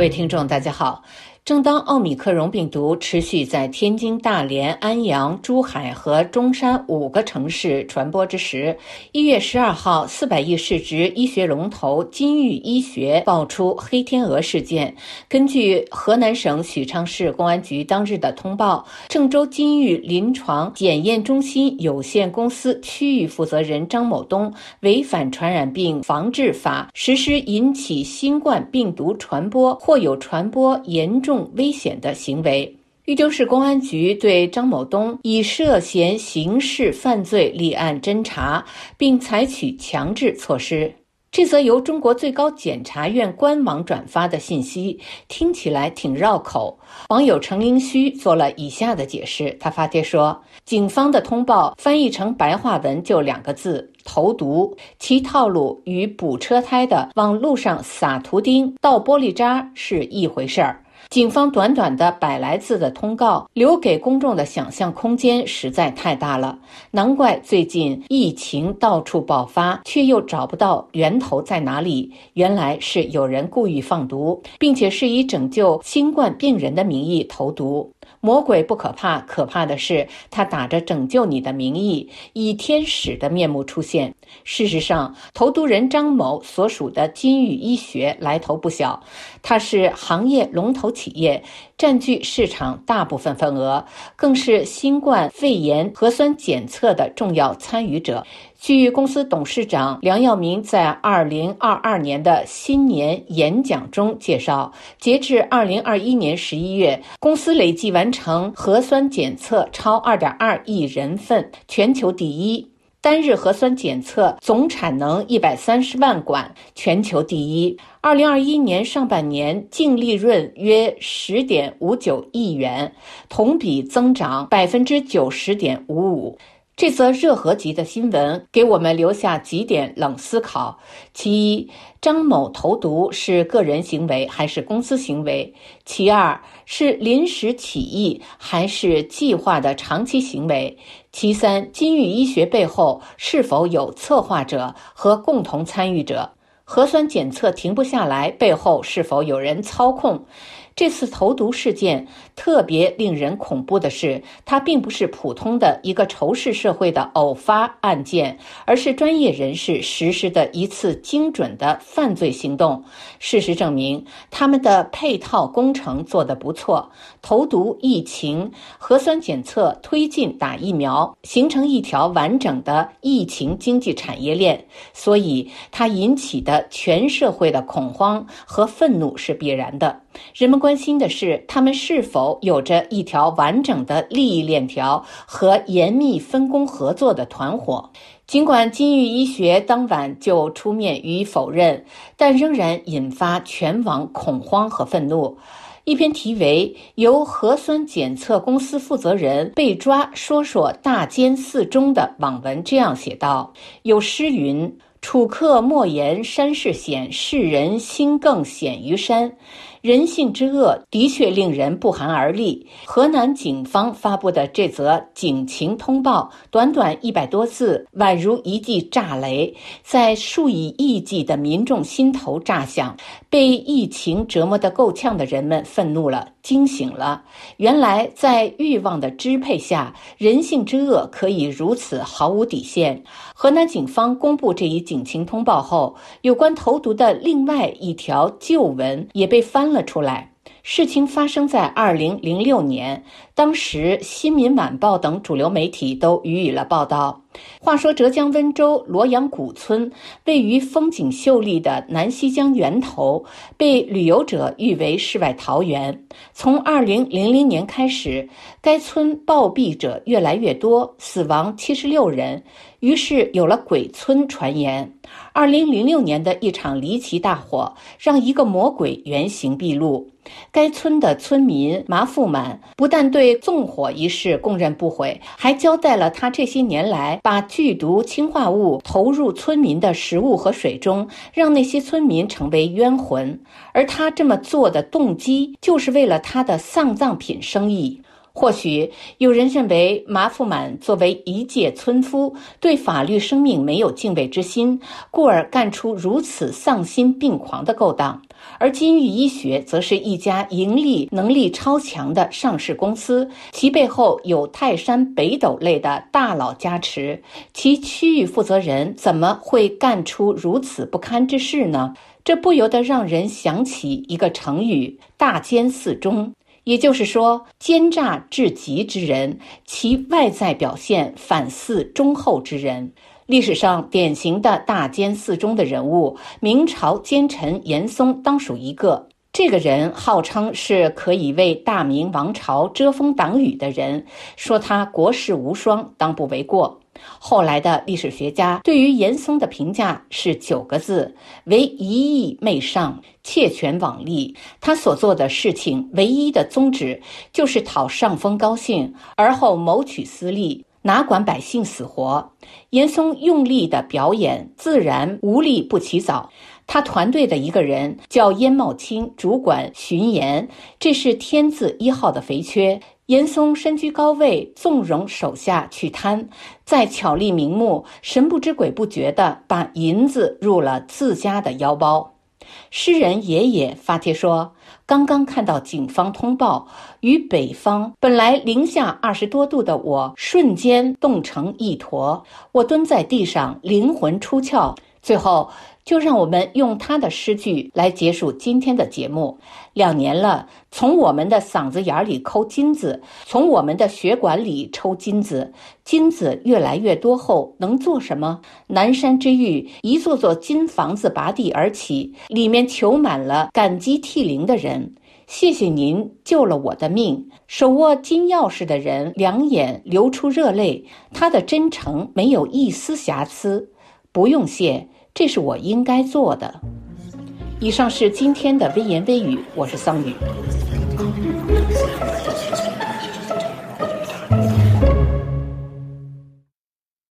各位听众，大家好。正当奥密克戎病毒持续在天津、大连、安阳、珠海和中山五个城市传播之时，一月十二号，四百亿市值医学龙头金域医学爆出黑天鹅事件。根据河南省许昌市公安局当日的通报，郑州金域临床检验中心有限公司区域负责人张某东违反传染病防治法，实施引起新冠病毒传播或有传播严重。危险的行为，豫州市公安局对张某东以涉嫌刑事犯罪立案侦查，并采取强制措施。这则由中国最高检察院官网转发的信息听起来挺绕口。网友程灵虚做了以下的解释：他发帖说，警方的通报翻译成白话文就两个字“投毒”，其套路与补车胎的往路上撒图钉、倒玻璃渣是一回事儿。警方短短的百来字的通告，留给公众的想象空间实在太大了。难怪最近疫情到处爆发，却又找不到源头在哪里。原来是有人故意放毒，并且是以拯救新冠病人的名义投毒。魔鬼不可怕，可怕的是他打着拯救你的名义，以天使的面目出现。事实上，投毒人张某所属的金域医学来头不小，它是行业龙头企业，占据市场大部分份额，更是新冠肺炎核酸检测的重要参与者。据公司董事长梁耀明在二零二二年的新年演讲中介绍，截至二零二一年十一月，公司累计完成核酸检测超二点二亿人份，全球第一；单日核酸检测总产能一百三十万管，全球第一。二零二一年上半年净利润约十点五九亿元，同比增长百分之九十点五五。这则热核级的新闻给我们留下几点冷思考：其一，张某投毒是个人行为还是公司行为？其二，是临时起意还是计划的长期行为？其三，金域医学背后是否有策划者和共同参与者？核酸检测停不下来，背后是否有人操控？这次投毒事件特别令人恐怖的是，它并不是普通的一个仇视社会的偶发案件，而是专业人士实施的一次精准的犯罪行动。事实证明，他们的配套工程做得不错。投毒、疫情、核酸检测、推进打疫苗，形成一条完整的疫情经济产业链，所以它引起的全社会的恐慌和愤怒是必然的。人们关心的是，他们是否有着一条完整的利益链条和严密分工合作的团伙。尽管金域医学当晚就出面予以否认，但仍然引发全网恐慌和愤怒。一篇题为“由核酸检测公司负责人被抓，说说大奸四中”的网文这样写道：“有诗云。”楚客莫言山势险，世人心更险于山。人性之恶的确令人不寒而栗。河南警方发布的这则警情通报，短短一百多字，宛如一记炸雷，在数以亿计的民众心头炸响。被疫情折磨得够呛的人们愤怒了，惊醒了。原来，在欲望的支配下，人性之恶可以如此毫无底线。河南警方公布这一。警情通报后，有关投毒的另外一条旧闻也被翻了出来。事情发生在二零零六年，当时《新民晚报》等主流媒体都予以了报道。话说，浙江温州罗阳古村位于风景秀丽的南溪江源头，被旅游者誉为世外桃源。从二零零零年开始，该村暴毙者越来越多，死亡七十六人，于是有了“鬼村”传言。二零零六年的一场离奇大火，让一个魔鬼原形毕露。该村的村民麻富满不但对纵火一事供认不讳，还交代了他这些年来把剧毒氰化物投入村民的食物和水中，让那些村民成为冤魂。而他这么做的动机，就是为了他的丧葬品生意。或许有人认为马富满作为一介村夫，对法律生命没有敬畏之心，故而干出如此丧心病狂的勾当；而金玉医学则是一家盈利能力超强的上市公司，其背后有泰山北斗类的大佬加持，其区域负责人怎么会干出如此不堪之事呢？这不由得让人想起一个成语“大奸四忠”。也就是说，奸诈至极之人，其外在表现反似忠厚之人。历史上典型的大奸四忠的人物，明朝奸臣严嵩当属一个。这个人号称是可以为大明王朝遮风挡雨的人，说他国士无双，当不为过。后来的历史学家对于严嵩的评价是九个字：为一意媚上，窃权罔利。他所做的事情唯一的宗旨就是讨上峰高兴，而后谋取私利，哪管百姓死活。严嵩用力的表演，自然无利不起早。他团队的一个人叫燕茂卿，主管巡盐，这是天字一号的肥缺。严嵩身居高位，纵容手下去贪，再巧立名目、神不知鬼不觉地把银子入了自家的腰包。诗人爷爷发帖说：“刚刚看到警方通报，与北方本来零下二十多度的我，瞬间冻成一坨，我蹲在地上，灵魂出窍。最后。”就让我们用他的诗句来结束今天的节目。两年了，从我们的嗓子眼里抠金子，从我们的血管里抽金子，金子越来越多后，能做什么？南山之玉，一座座金房子拔地而起，里面求满了感激涕零的人。谢谢您救了我的命。手握金钥匙的人两眼流出热泪，他的真诚没有一丝瑕疵。不用谢。这是我应该做的。以上是今天的微言微语，我是桑宇。